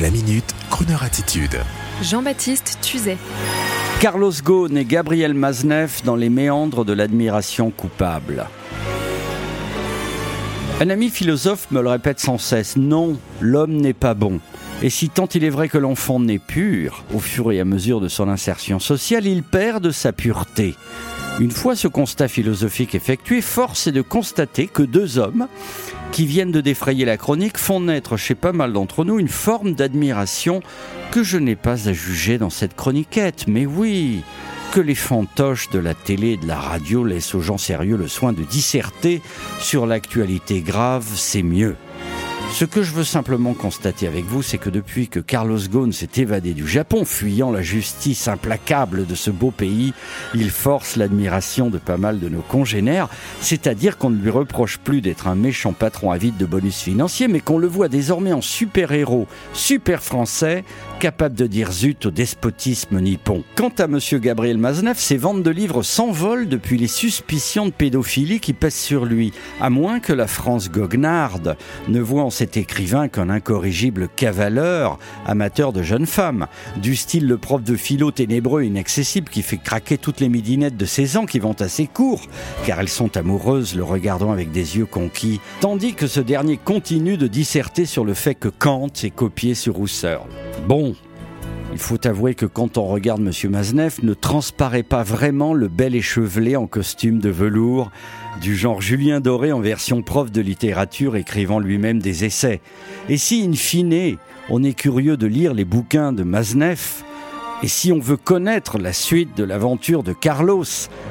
La minute, Kroneur attitude. Jean-Baptiste Tuzet. Carlos Ghosn et Gabriel Maznev dans les méandres de l'admiration coupable. Un ami philosophe me le répète sans cesse, non, l'homme n'est pas bon. Et si tant il est vrai que l'enfant n'est pur, au fur et à mesure de son insertion sociale, il perd de sa pureté. Une fois ce constat philosophique effectué, force est de constater que deux hommes qui viennent de défrayer la chronique font naître chez pas mal d'entre nous une forme d'admiration que je n'ai pas à juger dans cette chroniquette. Mais oui, que les fantoches de la télé et de la radio laissent aux gens sérieux le soin de disserter sur l'actualité grave, c'est mieux. Ce que je veux simplement constater avec vous, c'est que depuis que Carlos Ghosn s'est évadé du Japon, fuyant la justice implacable de ce beau pays, il force l'admiration de pas mal de nos congénères, c'est-à-dire qu'on ne lui reproche plus d'être un méchant patron avide de bonus financiers, mais qu'on le voit désormais en super-héros, super français, capable de dire zut au despotisme nippon. Quant à monsieur Gabriel Maznev, ses ventes de livres s'envolent depuis les suspicions de pédophilie qui pèsent sur lui, à moins que la France goguenarde ne voit en cet écrivain qu'un incorrigible cavaleur, amateur de jeunes femmes, du style le prof de philo ténébreux inaccessible qui fait craquer toutes les midinettes de 16 ans qui vont assez court, car elles sont amoureuses le regardant avec des yeux conquis, tandis que ce dernier continue de disserter sur le fait que Kant est copié sur Husserl. Bon, il faut avouer que quand on regarde M. Maznev, ne transparaît pas vraiment le bel échevelé en costume de velours du genre Julien Doré en version prof de littérature écrivant lui-même des essais. Et si, in fine, on est curieux de lire les bouquins de Maznev, et si on veut connaître la suite de l'aventure de Carlos,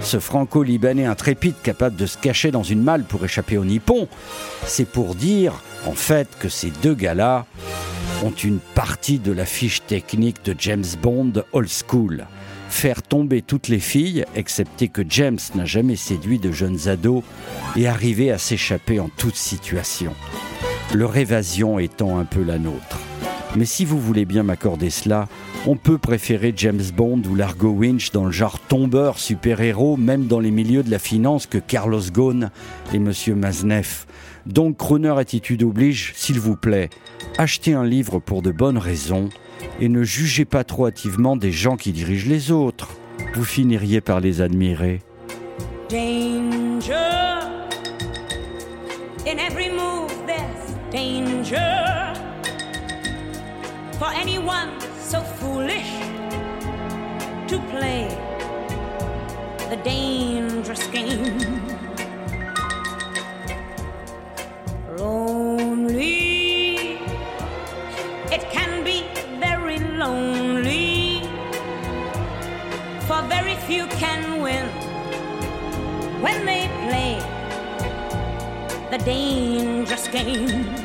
ce franco-libanais intrépide capable de se cacher dans une malle pour échapper au Nippon, c'est pour dire, en fait, que ces deux gars-là une partie de la fiche technique de James Bond old school. Faire tomber toutes les filles, excepté que James n'a jamais séduit de jeunes ados, et arriver à s'échapper en toute situation. Leur évasion étant un peu la nôtre. Mais si vous voulez bien m'accorder cela, on peut préférer James Bond ou Largo Winch dans le genre tombeur super-héros, même dans les milieux de la finance, que Carlos Ghosn et Monsieur Maznev. Donc, Crooner Attitude oblige, s'il vous plaît, achetez un livre pour de bonnes raisons et ne jugez pas trop hâtivement des gens qui dirigent les autres. Vous finiriez par les admirer. Danger. In every move, there's danger. For anyone so foolish to play the dangerous game. It can be very lonely. For very few can win when they play the dangerous game.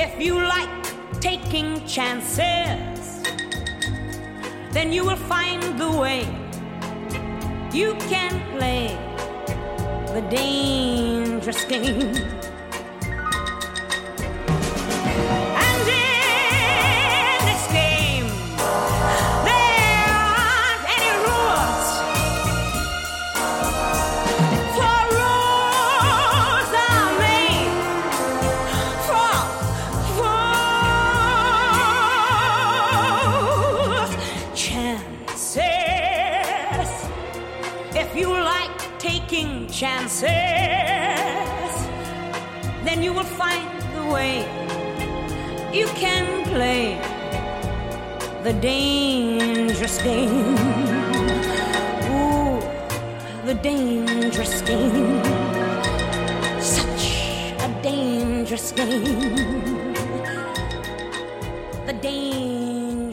If you like taking chances, then you will find the way you can play the dangerous game. Chances, then you will find the way you can play the dangerous game. Ooh, the dangerous game. Such a dangerous game. The dangerous.